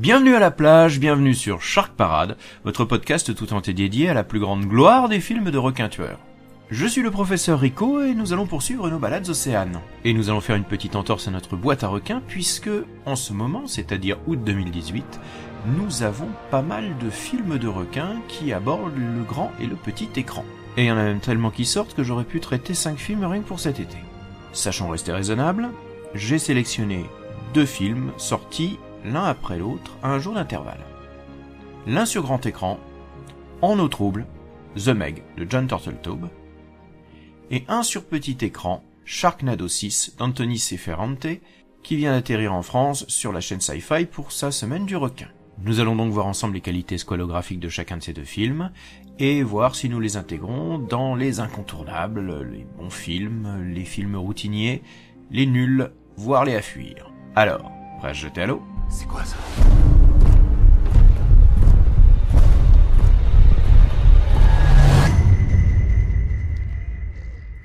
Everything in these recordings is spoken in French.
Bienvenue à la plage, bienvenue sur Shark Parade, votre podcast tout entier dédié à la plus grande gloire des films de requins tueurs. Je suis le professeur Rico et nous allons poursuivre nos balades océanes. Et nous allons faire une petite entorse à notre boîte à requins puisque, en ce moment, c'est-à-dire août 2018, nous avons pas mal de films de requins qui abordent le grand et le petit écran. Et il y en a même tellement qui sortent que j'aurais pu traiter 5 films rien que pour cet été. Sachant rester raisonnable, j'ai sélectionné deux films sortis l'un après l'autre à un jour d'intervalle. L'un sur grand écran, En eau trouble, The Meg de John Turtletaube, et un sur petit écran, Sharknado 6 d'Anthony Seferrante, qui vient d'atterrir en France sur la chaîne Sci-Fi pour sa semaine du requin. Nous allons donc voir ensemble les qualités squalographiques de chacun de ces deux films, et voir si nous les intégrons dans les incontournables, les bons films, les films routiniers, les nuls, voire les à fuir. Alors, prêt à jeter à l'eau C'est quoi ça?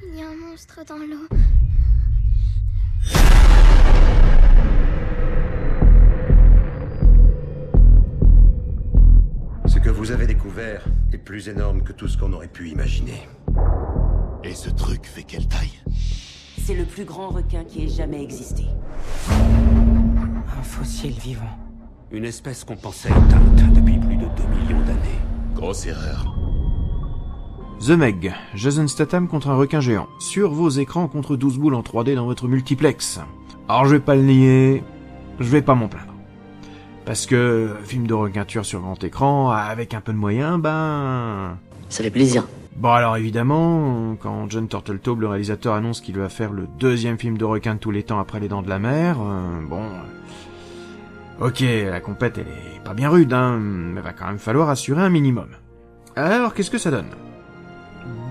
Il y a un monstre dans l'eau. Ce que vous avez découvert est plus énorme que tout ce qu'on aurait pu imaginer. Et ce truc fait quelle taille? C'est le plus grand requin qui ait jamais existé. Un fossile vivant. Une espèce qu'on pensait éteinte depuis plus de 2 millions d'années. Grosse erreur. The Meg, Jason Statham contre un requin géant. Sur vos écrans contre 12 boules en 3D dans votre multiplex. Alors je vais pas le nier, je vais pas m'en plaindre. Parce que, film de requin tueur sur grand écran, avec un peu de moyens, ben... Ça fait plaisir. Bon alors évidemment, quand John Turtletaube, le réalisateur, annonce qu'il va faire le deuxième film de requin de tous les temps après Les Dents de la Mer, euh, bon... Ok, la compète elle est pas bien rude, hein, mais va quand même falloir assurer un minimum. Alors qu'est-ce que ça donne?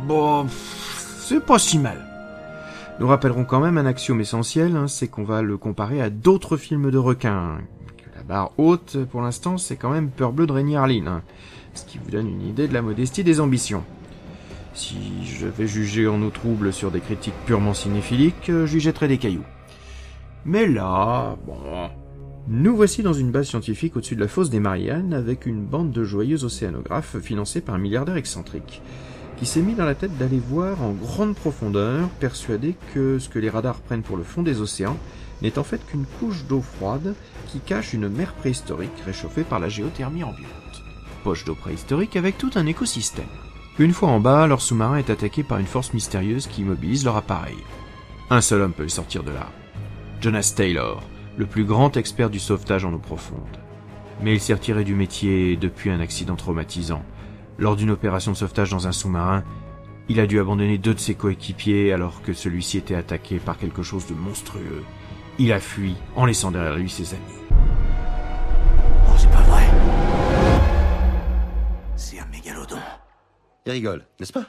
Bon, c'est pas si mal. Nous rappellerons quand même un axiome essentiel, hein, c'est qu'on va le comparer à d'autres films de requins. La barre haute, pour l'instant, c'est quand même Peur Bleue de Rainier Harlin, hein, ce qui vous donne une idée de la modestie des ambitions. Si je vais juger en eau trouble sur des critiques purement cinéphiliques, euh, lui jetterai des cailloux. Mais là, bon... Nous voici dans une base scientifique au-dessus de la fosse des Mariannes avec une bande de joyeux océanographes financés par un milliardaire excentrique qui s'est mis dans la tête d'aller voir en grande profondeur, persuadé que ce que les radars prennent pour le fond des océans n'est en fait qu'une couche d'eau froide qui cache une mer préhistorique réchauffée par la géothermie ambiante. Poche d'eau préhistorique avec tout un écosystème. Une fois en bas, leur sous-marin est attaqué par une force mystérieuse qui immobilise leur appareil. Un seul homme peut sortir de là. Jonas Taylor, le plus grand expert du sauvetage en eau profonde. Mais il s'est retiré du métier depuis un accident traumatisant. Lors d'une opération de sauvetage dans un sous-marin, il a dû abandonner deux de ses coéquipiers alors que celui-ci était attaqué par quelque chose de monstrueux. Il a fui en laissant derrière lui ses amis. Oh, c'est pas vrai. C'est un mégalodon. Il rigole, n'est-ce pas?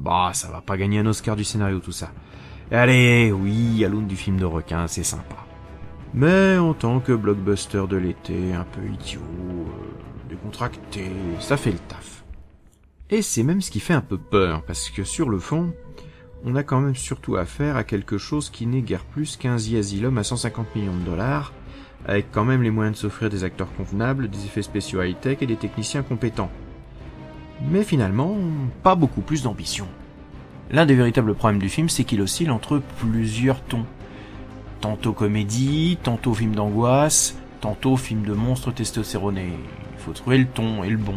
Bah, ça va pas gagner un Oscar du scénario tout ça. Allez, oui, à l'aune du film de requin, c'est sympa. Mais en tant que blockbuster de l'été, un peu idiot, euh, décontracté, ça fait le taf. Et c'est même ce qui fait un peu peur, parce que sur le fond, on a quand même surtout affaire à quelque chose qui n'est guère plus qu'un The Asylum à 150 millions de dollars, avec quand même les moyens de s'offrir des acteurs convenables, des effets spéciaux high-tech et des techniciens compétents. Mais finalement, pas beaucoup plus d'ambition. L'un des véritables problèmes du film, c'est qu'il oscille entre plusieurs tons. Tantôt comédie, tantôt film d'angoisse, tantôt film de monstres testostéronés. Il faut trouver le ton et le bon.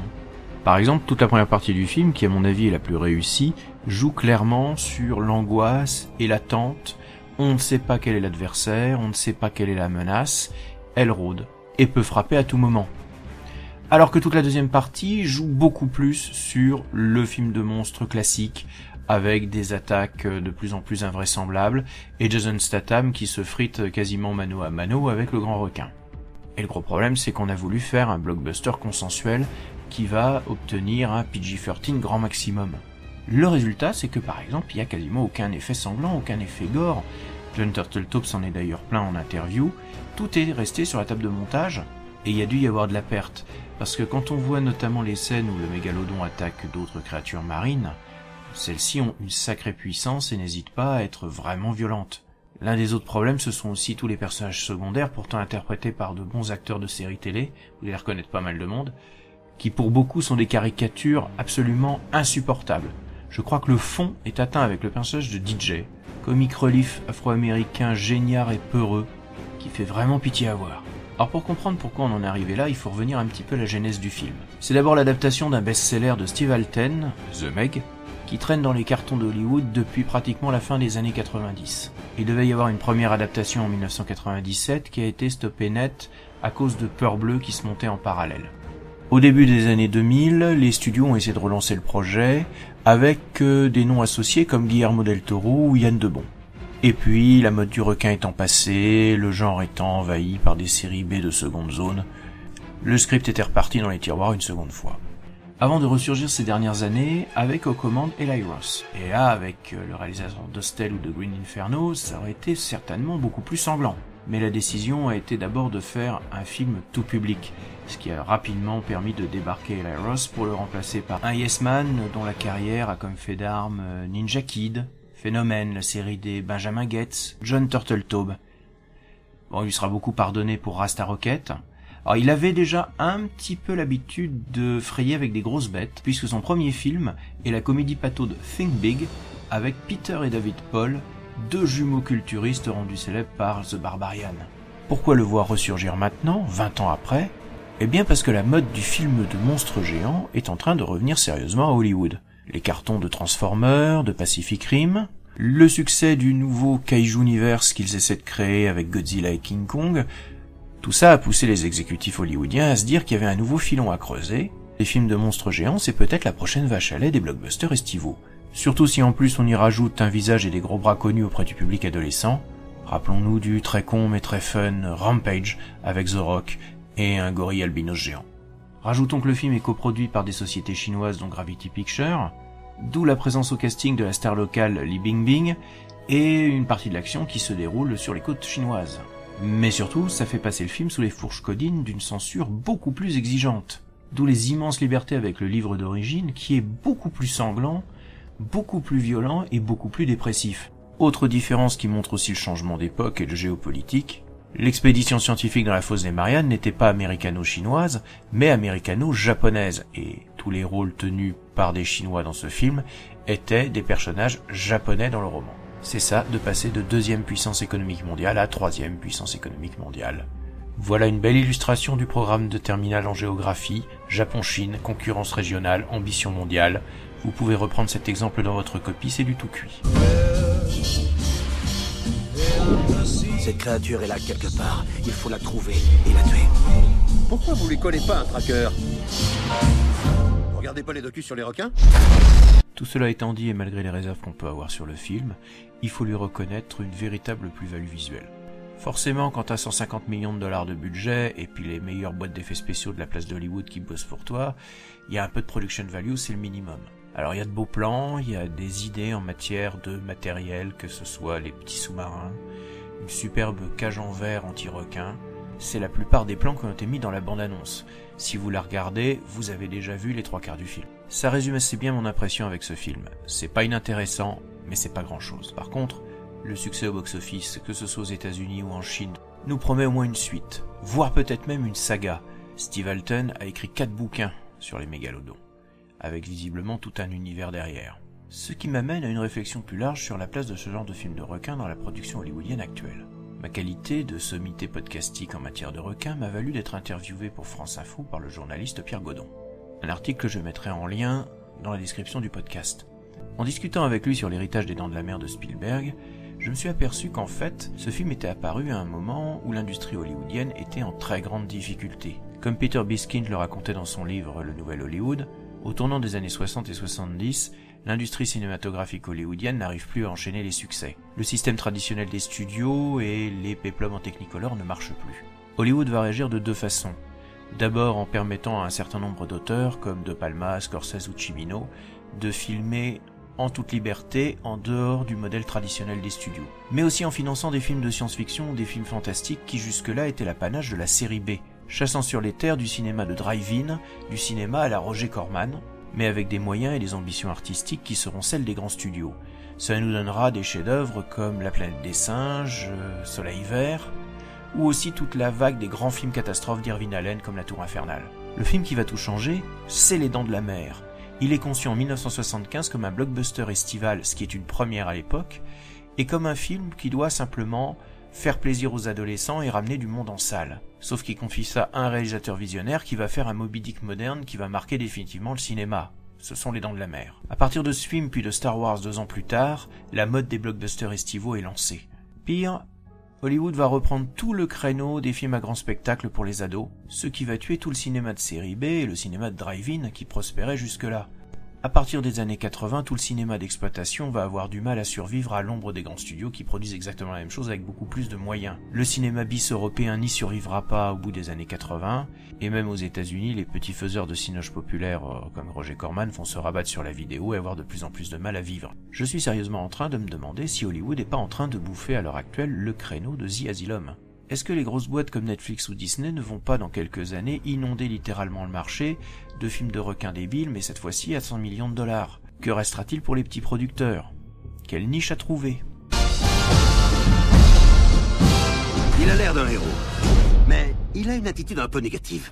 Par exemple, toute la première partie du film, qui à mon avis est la plus réussie, joue clairement sur l'angoisse et l'attente. On ne sait pas quel est l'adversaire, on ne sait pas quelle est la menace, elle rôde, et peut frapper à tout moment. Alors que toute la deuxième partie joue beaucoup plus sur le film de monstre classique, avec des attaques de plus en plus invraisemblables, et Jason Statham qui se frite quasiment mano à mano avec le grand requin. Et le gros problème, c'est qu'on a voulu faire un blockbuster consensuel qui va obtenir un PG-13 grand maximum. Le résultat, c'est que par exemple, il n'y a quasiment aucun effet sanglant, aucun effet gore. John Turteltaub s'en est d'ailleurs plein en interview. Tout est resté sur la table de montage, et il y a dû y avoir de la perte. Parce que quand on voit notamment les scènes où le mégalodon attaque d'autres créatures marines, celles-ci ont une sacrée puissance et n'hésitent pas à être vraiment violentes. L'un des autres problèmes, ce sont aussi tous les personnages secondaires, pourtant interprétés par de bons acteurs de séries télé, vous allez reconnaître pas mal de monde, qui pour beaucoup sont des caricatures absolument insupportables. Je crois que le fond est atteint avec le personnage de DJ, comique relief afro-américain génial et peureux, qui fait vraiment pitié à voir. Alors pour comprendre pourquoi on en est arrivé là, il faut revenir un petit peu à la genèse du film. C'est d'abord l'adaptation d'un best-seller de Steve Alten, The Meg, qui traîne dans les cartons d'Hollywood depuis pratiquement la fin des années 90. Il devait y avoir une première adaptation en 1997 qui a été stoppée net à cause de Peur Bleue qui se montait en parallèle. Au début des années 2000, les studios ont essayé de relancer le projet avec euh, des noms associés comme Guillermo del Toro ou Yann Debon. Et puis, la mode du requin étant passée, le genre étant envahi par des séries B de seconde zone, le script était reparti dans les tiroirs une seconde fois avant de ressurgir ces dernières années avec aux commandes Eli Ross. Et là, avec euh, le réalisateur d'Hostel ou de Green Inferno, ça aurait été certainement beaucoup plus sanglant. Mais la décision a été d'abord de faire un film tout public, ce qui a rapidement permis de débarquer Eli Ross pour le remplacer par un Yes Man dont la carrière a comme fait d'armes euh, Ninja Kid, Phénomène, la série des Benjamin Gates, John Turtletaube. Bon, il lui sera beaucoup pardonné pour Rasta Rocket, alors il avait déjà un petit peu l'habitude de frayer avec des grosses bêtes, puisque son premier film est la comédie pato de Think Big, avec Peter et David Paul, deux jumeaux culturistes rendus célèbres par The Barbarian. Pourquoi le voir ressurgir maintenant, 20 ans après? Eh bien parce que la mode du film de monstres géants est en train de revenir sérieusement à Hollywood. Les cartons de Transformers, de Pacific Rim, le succès du nouveau Kaiju Universe qu'ils essaient de créer avec Godzilla et King Kong tout ça a poussé les exécutifs hollywoodiens à se dire qu'il y avait un nouveau filon à creuser. Les films de monstres géants, c'est peut-être la prochaine vache à lait des blockbusters estivaux. Surtout si en plus on y rajoute un visage et des gros bras connus auprès du public adolescent. Rappelons-nous du très con mais très fun Rampage avec The Rock et un gorille albinos géant. Rajoutons que le film est coproduit par des sociétés chinoises dont Gravity Pictures, d'où la présence au casting de la star locale Li Bingbing et une partie de l'action qui se déroule sur les côtes chinoises. Mais surtout, ça fait passer le film sous les fourches codines d'une censure beaucoup plus exigeante. D'où les immenses libertés avec le livre d'origine qui est beaucoup plus sanglant, beaucoup plus violent et beaucoup plus dépressif. Autre différence qui montre aussi le changement d'époque et de géopolitique, l'expédition scientifique dans la fosse des Mariannes n'était pas américano-chinoise, mais américano-japonaise, et tous les rôles tenus par des Chinois dans ce film étaient des personnages japonais dans le roman. C'est ça, de passer de deuxième puissance économique mondiale à troisième puissance économique mondiale. Voilà une belle illustration du programme de terminal en géographie, Japon-Chine, concurrence régionale, ambition mondiale. Vous pouvez reprendre cet exemple dans votre copie, c'est du tout cuit. Cette créature est là quelque part. Il faut la trouver et la tuer. Pourquoi vous lui collez pas un tracker? Vous regardez pas les docus sur les requins? Tout cela étant dit et malgré les réserves qu'on peut avoir sur le film, il faut lui reconnaître une véritable plus-value visuelle. Forcément, quand t'as 150 millions de dollars de budget et puis les meilleures boîtes d'effets spéciaux de la place d'Hollywood qui bossent pour toi, il y a un peu de production value, c'est le minimum. Alors il y a de beaux plans, il y a des idées en matière de matériel, que ce soit les petits sous-marins, une superbe cage en verre anti-requin. C'est la plupart des plans qui ont été mis dans la bande-annonce. Si vous la regardez, vous avez déjà vu les trois quarts du film. Ça résume assez bien mon impression avec ce film. C'est pas inintéressant, mais c'est pas grand chose. Par contre, le succès au box-office, que ce soit aux États-Unis ou en Chine, nous promet au moins une suite, voire peut-être même une saga. Steve Alton a écrit quatre bouquins sur les mégalodons, avec visiblement tout un univers derrière. Ce qui m'amène à une réflexion plus large sur la place de ce genre de film de requin dans la production hollywoodienne actuelle. Ma qualité de sommité podcastique en matière de requin m'a valu d'être interviewé pour France Info par le journaliste Pierre Godon un article que je mettrai en lien dans la description du podcast. En discutant avec lui sur l'héritage des Dents de la Mer de Spielberg, je me suis aperçu qu'en fait, ce film était apparu à un moment où l'industrie hollywoodienne était en très grande difficulté. Comme Peter Biskind le racontait dans son livre Le Nouvel Hollywood, au tournant des années 60 et 70, L'industrie cinématographique hollywoodienne n'arrive plus à enchaîner les succès. Le système traditionnel des studios et les péplums en technicolor ne marchent plus. Hollywood va réagir de deux façons. D'abord en permettant à un certain nombre d'auteurs, comme De Palma, Scorsese ou Cimino, de filmer en toute liberté en dehors du modèle traditionnel des studios. Mais aussi en finançant des films de science-fiction ou des films fantastiques qui jusque-là étaient l'apanage de la série B, chassant sur les terres du cinéma de drive-in, du cinéma à la Roger Corman, mais avec des moyens et des ambitions artistiques qui seront celles des grands studios. Ça nous donnera des chefs-d'œuvre comme La planète des singes, euh, Soleil vert, ou aussi toute la vague des grands films catastrophes d'Irvin Allen comme La Tour Infernale. Le film qui va tout changer, c'est Les Dents de la Mer. Il est conçu en 1975 comme un blockbuster estival, ce qui est une première à l'époque, et comme un film qui doit simplement faire plaisir aux adolescents et ramener du monde en salle. Sauf qu'il confie ça à un réalisateur visionnaire qui va faire un Moby Dick moderne qui va marquer définitivement le cinéma. Ce sont les dents de la mer. À partir de ce film puis de Star Wars deux ans plus tard, la mode des blockbusters estivaux est lancée. Pire, Hollywood va reprendre tout le créneau des films à grand spectacle pour les ados, ce qui va tuer tout le cinéma de série B et le cinéma de drive-in qui prospérait jusque-là. À partir des années 80, tout le cinéma d'exploitation va avoir du mal à survivre à l'ombre des grands studios qui produisent exactement la même chose avec beaucoup plus de moyens. Le cinéma bis européen n'y survivra pas au bout des années 80, et même aux États-Unis, les petits faiseurs de cinoche populaires euh, comme Roger Corman vont se rabattre sur la vidéo et avoir de plus en plus de mal à vivre. Je suis sérieusement en train de me demander si Hollywood n'est pas en train de bouffer à l'heure actuelle le créneau de The Asylum. Est-ce que les grosses boîtes comme Netflix ou Disney ne vont pas dans quelques années inonder littéralement le marché de films de requins débiles, mais cette fois-ci à 100 millions de dollars? Que restera-t-il pour les petits producteurs? Quelle niche à trouver? Il a l'air d'un héros, mais il a une attitude un peu négative.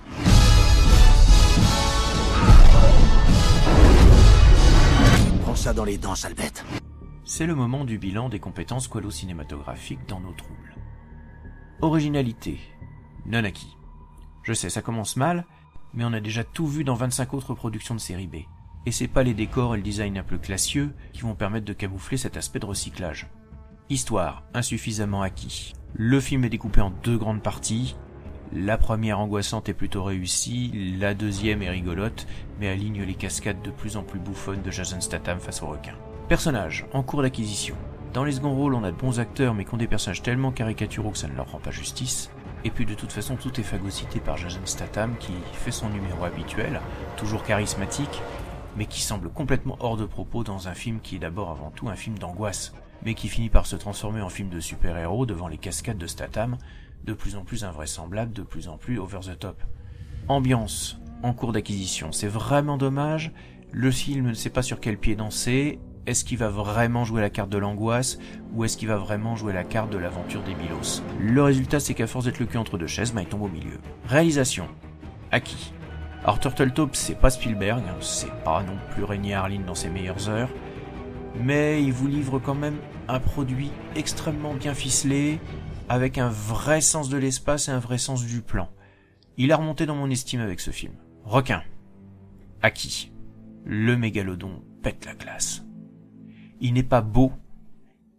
Prends ça dans les dents, sale bête. C'est le moment du bilan des compétences qualo-cinématographiques dans nos troubles. Originalité. Non acquis. Je sais, ça commence mal, mais on a déjà tout vu dans 25 autres productions de série B. Et c'est pas les décors et le design un peu classieux qui vont permettre de camoufler cet aspect de recyclage. Histoire, insuffisamment acquis. Le film est découpé en deux grandes parties. La première angoissante est plutôt réussie, la deuxième est rigolote, mais aligne les cascades de plus en plus bouffonnes de Jason Statham face aux requins. Personnages, en cours d'acquisition. Dans les seconds rôles, on a de bons acteurs, mais qui ont des personnages tellement caricaturaux que ça ne leur rend pas justice. Et puis de toute façon, tout est phagocyté par Jason Statham qui fait son numéro habituel, toujours charismatique, mais qui semble complètement hors de propos dans un film qui est d'abord avant tout un film d'angoisse, mais qui finit par se transformer en film de super-héros devant les cascades de Statham, de plus en plus invraisemblable, de plus en plus over the top. Ambiance, en cours d'acquisition, c'est vraiment dommage, le film ne sait pas sur quel pied danser, est-ce qu'il va vraiment jouer la carte de l'angoisse ou est-ce qu'il va vraiment jouer la carte de l'aventure des Milos Le résultat, c'est qu'à force d'être le cul entre deux chaises, bah, il tombe au milieu. Réalisation. Acquis. Alors Turtletop, c'est pas Spielberg, hein, c'est pas non plus René Harlin dans ses meilleures heures, mais il vous livre quand même un produit extrêmement bien ficelé, avec un vrai sens de l'espace et un vrai sens du plan. Il a remonté dans mon estime avec ce film. Requin. Acquis. Le mégalodon pète la classe il n'est pas beau,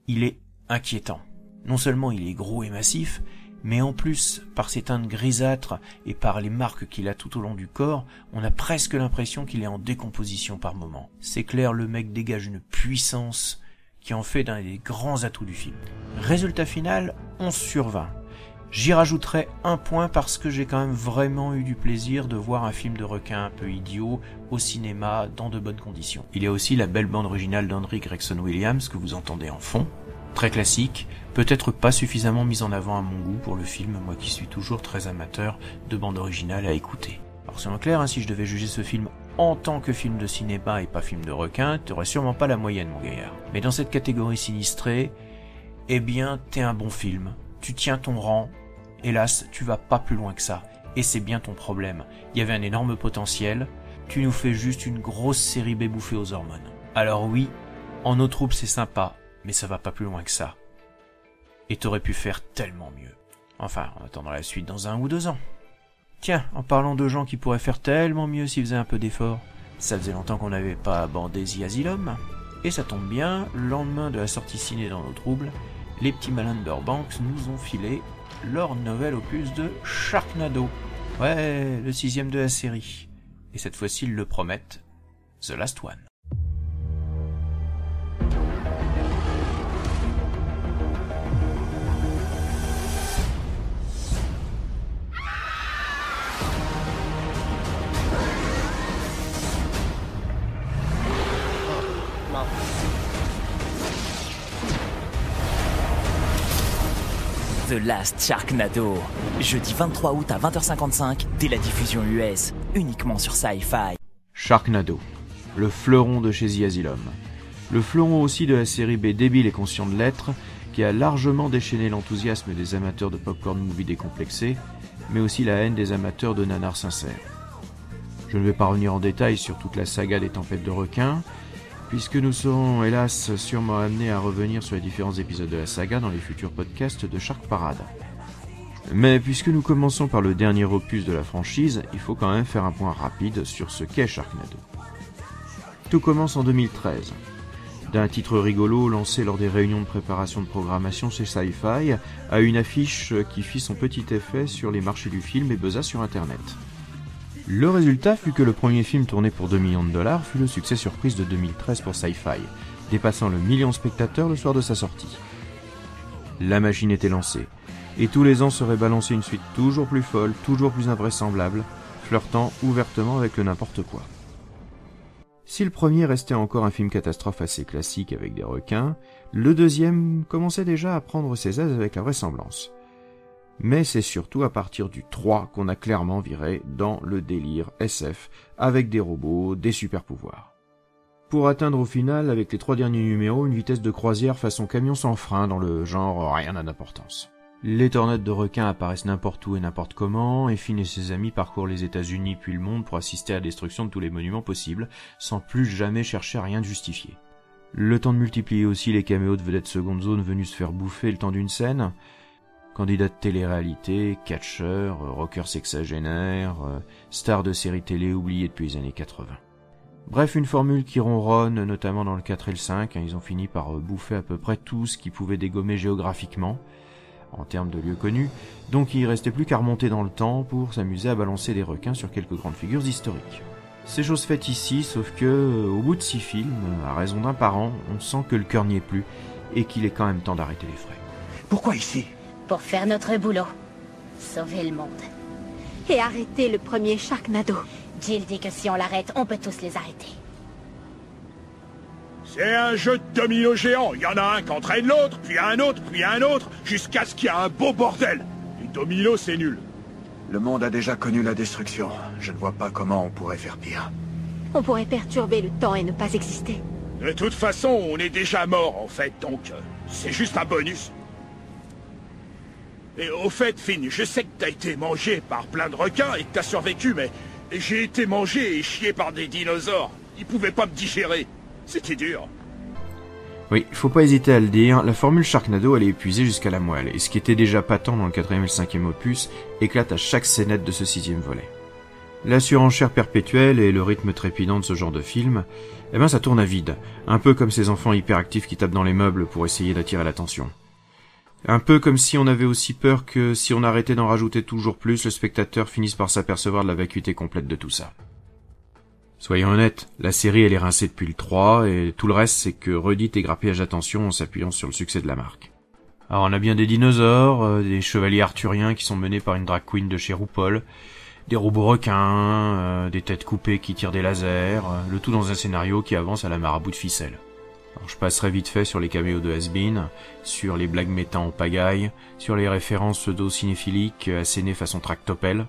il est inquiétant. Non seulement il est gros et massif, mais en plus, par ses teintes grisâtres et par les marques qu'il a tout au long du corps, on a presque l'impression qu'il est en décomposition par moments. C'est clair, le mec dégage une puissance qui en fait d'un des grands atouts du film. Résultat final, 11 sur 20. J'y rajouterai un point parce que j'ai quand même vraiment eu du plaisir de voir un film de requin un peu idiot au cinéma dans de bonnes conditions. Il y a aussi la belle bande originale d'Henry Gregson Williams que vous entendez en fond, très classique, peut-être pas suffisamment mise en avant à mon goût pour le film, moi qui suis toujours très amateur de bande originale à écouter. Alors c'est clair, hein, si je devais juger ce film en tant que film de cinéma et pas film de requin, t'aurais sûrement pas la moyenne mon gaillard. Mais dans cette catégorie sinistrée, eh bien t'es un bon film, tu tiens ton rang, Hélas, tu vas pas plus loin que ça. Et c'est bien ton problème. Il y avait un énorme potentiel. Tu nous fais juste une grosse série B aux hormones. Alors oui, en eau troupe c'est sympa, mais ça va pas plus loin que ça. Et t'aurais pu faire tellement mieux. Enfin, en attendant la suite dans un ou deux ans. Tiens, en parlant de gens qui pourraient faire tellement mieux s'ils faisaient un peu d'effort, ça faisait longtemps qu'on n'avait pas abordé The Asylum. Et ça tombe bien, le lendemain de la sortie ciné dans nos troubles, les petits malins de Burbanks nous ont filé leur nouvel opus de Sharknado. Ouais, le sixième de la série. Et cette fois-ci, ils le promettent, The Last One. The Last Sharknado. Jeudi 23 août à 20h55, dès la diffusion US, uniquement sur Sci-Fi. Sharknado, le fleuron de chez The Asylum. Le fleuron aussi de la série B débile et conscient de l'être, qui a largement déchaîné l'enthousiasme des amateurs de popcorn movie décomplexés, mais aussi la haine des amateurs de nanars sincères. Je ne vais pas revenir en détail sur toute la saga des tempêtes de requins, puisque nous serons hélas sûrement amenés à revenir sur les différents épisodes de la saga dans les futurs podcasts de Shark Parade. Mais puisque nous commençons par le dernier opus de la franchise, il faut quand même faire un point rapide sur ce qu'est Sharknado. Tout commence en 2013. D'un titre rigolo lancé lors des réunions de préparation de programmation chez Sci-Fi à une affiche qui fit son petit effet sur les marchés du film et buzza sur internet. Le résultat fut que le premier film tourné pour 2 millions de dollars fut le succès surprise de 2013 pour Sci-Fi, dépassant le million de spectateurs le soir de sa sortie. La machine était lancée, et tous les ans serait balancée une suite toujours plus folle, toujours plus invraisemblable, flirtant ouvertement avec le n'importe quoi. Si le premier restait encore un film catastrophe assez classique avec des requins, le deuxième commençait déjà à prendre ses aises avec la vraisemblance. Mais c'est surtout à partir du 3 qu'on a clairement viré dans le délire SF avec des robots, des super pouvoirs. Pour atteindre au final, avec les trois derniers numéros, une vitesse de croisière façon camion sans frein dans le genre rien n'a d'importance. Les tornades de requins apparaissent n'importe où et n'importe comment, et Finn et ses amis parcourent les États-Unis puis le monde pour assister à la destruction de tous les monuments possibles, sans plus jamais chercher à rien de justifier. Le temps de multiplier aussi les caméos de vedettes seconde zone venus se faire bouffer le temps d'une scène, candidats de télé-réalité, catcheurs, rockers sexagénaires, stars de séries télé oubliées depuis les années 80. Bref, une formule qui ronronne, notamment dans le 4 et le 5, ils ont fini par bouffer à peu près tout ce qui pouvait dégommer géographiquement, en termes de lieux connus, donc il restait plus qu'à remonter dans le temps pour s'amuser à balancer des requins sur quelques grandes figures historiques. C'est chose faite ici, sauf que, au bout de six films, à raison d'un par an, on sent que le cœur n'y est plus, et qu'il est quand même temps d'arrêter les frais. Pourquoi ici? Pour faire notre boulot. Sauver le monde. Et arrêter le premier Sharknado. Jill dit que si on l'arrête, on peut tous les arrêter. C'est un jeu de domino géant. Il y en a un qui entraîne l'autre, puis un autre, puis un autre, jusqu'à ce qu'il y ait un beau bordel. Les domino, c'est nul. Le monde a déjà connu la destruction. Je ne vois pas comment on pourrait faire pire. On pourrait perturber le temps et ne pas exister. De toute façon, on est déjà mort, en fait, donc euh, c'est juste un bonus. Et au fait, Finn, je sais que t'as été mangé par plein de requins et que t'as survécu, mais j'ai été mangé et chié par des dinosaures. Ils pouvaient pas me digérer. C'était dur. Oui, faut pas hésiter à le dire, la formule Sharknado elle est épuisée jusqu'à la moelle, et ce qui était déjà patent dans le quatrième et le cinquième opus éclate à chaque scénette de ce sixième volet. La surenchère perpétuelle et le rythme trépidant de ce genre de film, eh ben ça tourne à vide, un peu comme ces enfants hyperactifs qui tapent dans les meubles pour essayer d'attirer l'attention. Un peu comme si on avait aussi peur que si on arrêtait d'en rajouter toujours plus, le spectateur finisse par s'apercevoir de la vacuité complète de tout ça. Soyons honnêtes, la série elle est rincée depuis le 3 et tout le reste c'est que redite et grappillage d'attention en s'appuyant sur le succès de la marque. Alors on a bien des dinosaures, euh, des chevaliers arthuriens qui sont menés par une drag queen de chez RuPaul, des robots requins, euh, des têtes coupées qui tirent des lasers, euh, le tout dans un scénario qui avance à la marabout de ficelle. Alors je passerai vite fait sur les caméos de Hasbin, sur les blagues mettant en pagaille, sur les références pseudo-cinéphiliques assénées façon tractopelle,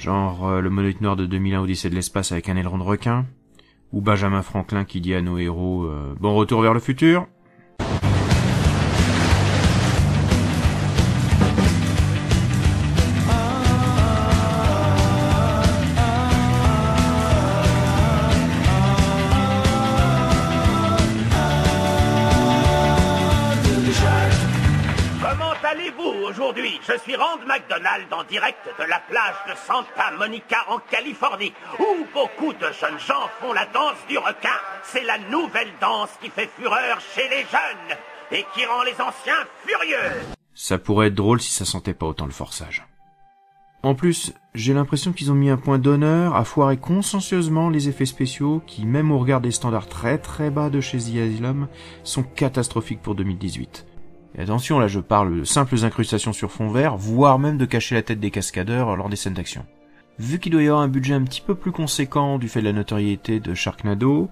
Genre euh, le monolithe noir de 2001 Odyssée de l'espace avec un aileron de requin Ou Benjamin Franklin qui dit à nos héros euh, Bon retour vers le futur aujourd'hui? Je suis Rand McDonald en direct de la plage de Santa Monica en Californie, où beaucoup de jeunes gens font la danse du requin. C'est la nouvelle danse qui fait fureur chez les jeunes et qui rend les anciens furieux. Ça pourrait être drôle si ça sentait pas autant le forçage. En plus, j'ai l'impression qu'ils ont mis un point d'honneur à foirer consciencieusement les effets spéciaux qui, même au regard des standards très très bas de chez The Asylum, sont catastrophiques pour 2018. Et attention, là je parle de simples incrustations sur fond vert, voire même de cacher la tête des cascadeurs lors des scènes d'action. Vu qu'il doit y avoir un budget un petit peu plus conséquent du fait de la notoriété de Sharknado,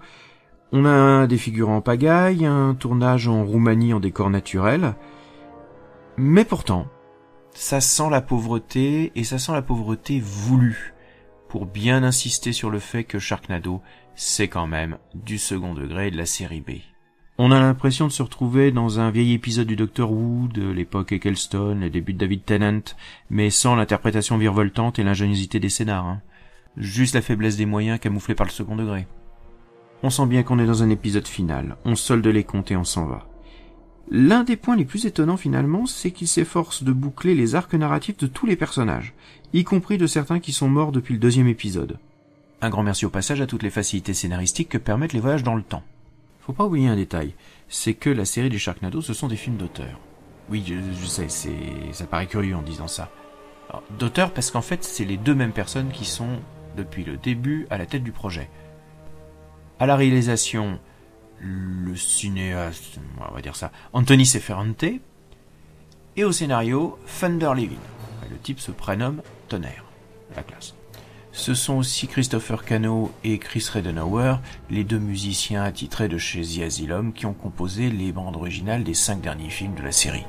on a des figurants en pagaille, un tournage en Roumanie en décor naturel, Mais pourtant, ça sent la pauvreté, et ça sent la pauvreté voulue, pour bien insister sur le fait que Sharknado, c'est quand même du second degré de la série B. On a l'impression de se retrouver dans un vieil épisode du Docteur Who de l'époque Eccleston, les débuts de David Tennant, mais sans l'interprétation virevoltante et l'ingéniosité des scénars. Hein. Juste la faiblesse des moyens camouflés par le second degré. On sent bien qu'on est dans un épisode final, on solde les comptes et on s'en va. L'un des points les plus étonnants finalement, c'est qu'il s'efforce de boucler les arcs narratifs de tous les personnages, y compris de certains qui sont morts depuis le deuxième épisode. Un grand merci au passage à toutes les facilités scénaristiques que permettent les voyages dans le temps. Faut pas oublier un détail, c'est que la série des Sharknado, ce sont des films d'auteur. Oui, je, sais, ça paraît curieux en disant ça. D'auteur parce qu'en fait, c'est les deux mêmes personnes qui sont, depuis le début, à la tête du projet. À la réalisation, le cinéaste, on va dire ça, Anthony Seferante, et au scénario, Thunder Levin. Le type se prénomme Tonnerre. La classe. Ce sont aussi Christopher Cano et Chris Redenauer, les deux musiciens attitrés de chez The Asylum qui ont composé les bandes originales des cinq derniers films de la série.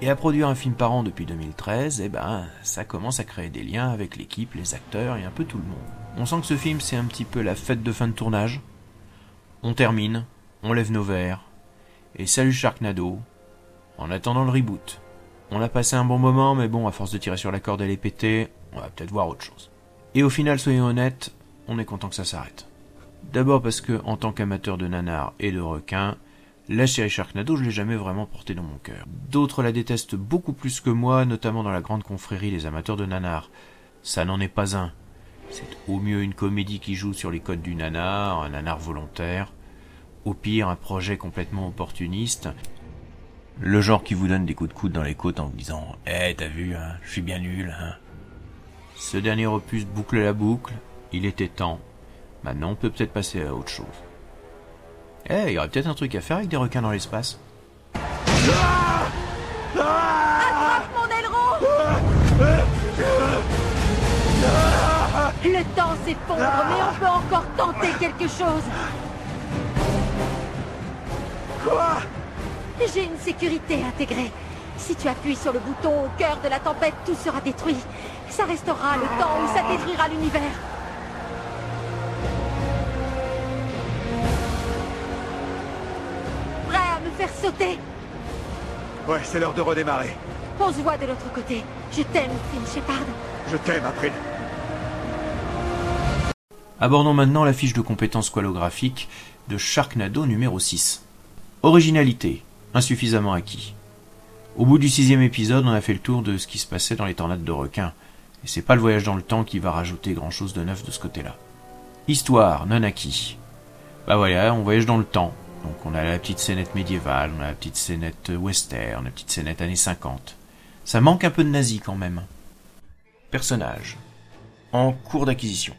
Et à produire un film par an depuis 2013, eh ben, ça commence à créer des liens avec l'équipe, les acteurs et un peu tout le monde. On sent que ce film c'est un petit peu la fête de fin de tournage. On termine, on lève nos verres, et salut Sharknado, en attendant le reboot. On a passé un bon moment, mais bon, à force de tirer sur la corde et les péter, on va peut-être voir autre chose. Et au final, soyons honnêtes, on est content que ça s'arrête. D'abord parce que, en tant qu'amateur de nanar et de requins, la série Sharknado, je l'ai jamais vraiment portée dans mon cœur. D'autres la détestent beaucoup plus que moi, notamment dans la grande confrérie des amateurs de nanar. Ça n'en est pas un. C'est au mieux une comédie qui joue sur les codes du nanar, un nanar volontaire. Au pire, un projet complètement opportuniste. Le genre qui vous donne des coups de coude dans les côtes en vous disant Eh, t'as vu, hein, je suis bien nul, hein. Ce dernier opus boucle la boucle, il était temps. Maintenant, on peut peut-être passer à autre chose. Eh, il y aurait peut-être un truc à faire avec des requins dans l'espace. Attrape mon aileron Le temps s'effondre, mais on peut encore tenter quelque chose. Quoi J'ai une sécurité intégrée. Si tu appuies sur le bouton au cœur de la tempête, tout sera détruit. Ça restera le temps où ça détruira l'univers. Prêt à me faire sauter? Ouais, c'est l'heure de redémarrer. On se voit de l'autre côté. Je t'aime, Finn Shepard. Je t'aime, April. Abordons maintenant la fiche de compétences squalographiques de Sharknado numéro 6. Originalité, insuffisamment acquis. Au bout du sixième épisode, on a fait le tour de ce qui se passait dans les tornades de requins, et c'est pas le voyage dans le temps qui va rajouter grand chose de neuf de ce côté-là. Histoire, non acquis. Bah voilà, on voyage dans le temps. Donc on a la petite scénette médiévale, on a la petite scénette western, la petite scénette années 50. Ça manque un peu de nazi quand même. Personnage. En cours d'acquisition.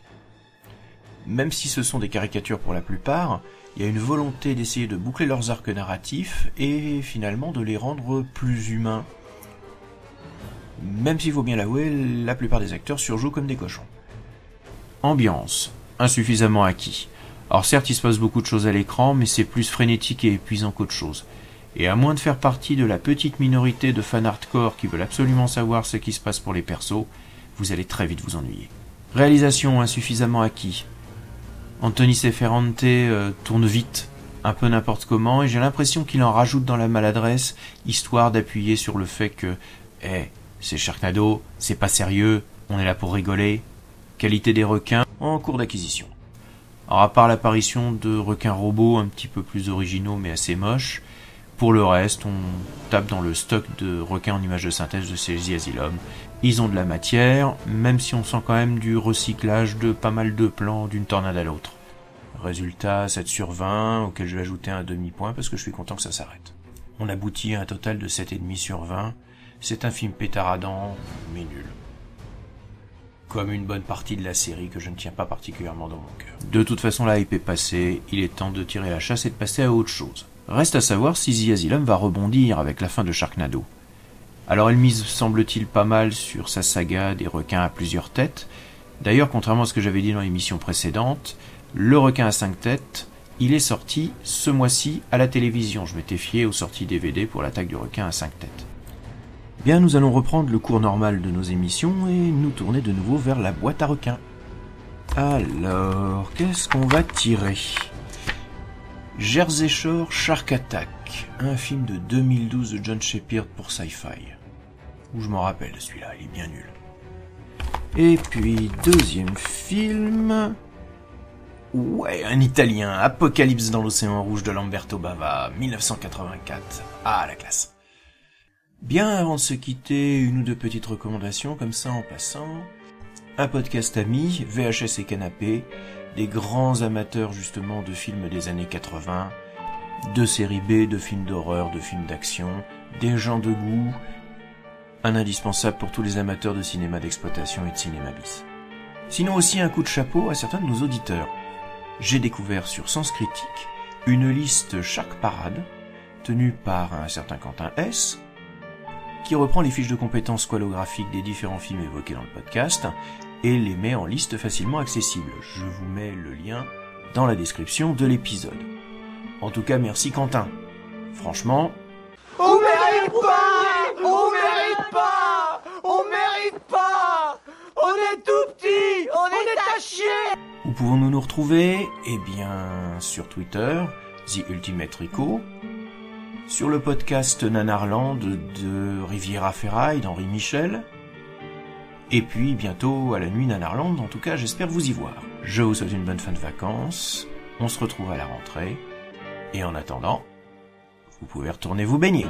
Même si ce sont des caricatures pour la plupart, il y a une volonté d'essayer de boucler leurs arcs narratifs et finalement de les rendre plus humains. Même s'il faut bien l'avouer, la plupart des acteurs surjouent comme des cochons. Ambiance, insuffisamment acquis. Alors certes, il se passe beaucoup de choses à l'écran, mais c'est plus frénétique et épuisant qu'autre chose. Et à moins de faire partie de la petite minorité de fans hardcore qui veulent absolument savoir ce qui se passe pour les persos, vous allez très vite vous ennuyer. Réalisation insuffisamment acquis. Anthony Seferante euh, tourne vite, un peu n'importe comment, et j'ai l'impression qu'il en rajoute dans la maladresse, histoire d'appuyer sur le fait que, eh, c'est Sharknado, c'est pas sérieux, on est là pour rigoler. Qualité des requins en cours d'acquisition. Alors à part l'apparition de requins robots un petit peu plus originaux mais assez moches, pour le reste, on tape dans le stock de requins en images de synthèse de ces Asylum. Ils ont de la matière, même si on sent quand même du recyclage de pas mal de plans d'une tornade à l'autre. Résultat 7 sur 20, auquel je vais ajouter un demi-point parce que je suis content que ça s'arrête. On aboutit à un total de 7,5 sur 20. C'est un film pétaradant, mais nul. Comme une bonne partie de la série que je ne tiens pas particulièrement dans mon cœur. De toute façon, la hype est passée, il est temps de tirer la chasse et de passer à autre chose. Reste à savoir si The Asylum va rebondir avec la fin de Sharknado. Alors elle mise, semble-t-il, pas mal sur sa saga des requins à plusieurs têtes. D'ailleurs, contrairement à ce que j'avais dit dans l'émission précédente, le requin à cinq têtes, il est sorti ce mois-ci à la télévision. Je m'étais fié aux sorties DVD pour l'attaque du requin à cinq têtes. Bien, nous allons reprendre le cours normal de nos émissions et nous tourner de nouveau vers la boîte à requins. Alors, qu'est-ce qu'on va tirer? Jersey Shore Shark Attack, un film de 2012 de John Shepard pour Sci-Fi. Où je m'en rappelle celui-là, il est bien nul. Et puis, deuxième film... Ouais, un italien, Apocalypse dans l'océan rouge de Lamberto Bava, 1984. Ah, la classe. Bien avant de se quitter, une ou deux petites recommandations comme ça en passant. Un podcast ami, VHS et canapé, des grands amateurs justement de films des années 80, de séries B, de films d'horreur, de films d'action, des gens de goût, un indispensable pour tous les amateurs de cinéma d'exploitation et de cinéma bis. Sinon aussi un coup de chapeau à certains de nos auditeurs. J'ai découvert sur Sens Critique une liste chaque parade, tenue par un certain Quentin S, qui reprend les fiches de compétences squalographiques des différents films évoqués dans le podcast et les met en liste facilement accessible. Je vous mets le lien dans la description de l'épisode. En tout cas, merci Quentin. Franchement... On mérite pas On mérite pas On mérite pas On est tout petit On est à chier Où pouvons-nous nous retrouver? Eh bien, sur Twitter, The Ultimate Rico, sur le podcast Nanarland de Riviera Ferraille d'Henri Michel, et puis bientôt à la nuit Nanarland, en tout cas j'espère vous y voir. Je vous souhaite une bonne fin de vacances, on se retrouve à la rentrée, et en attendant, vous pouvez retourner vous baigner.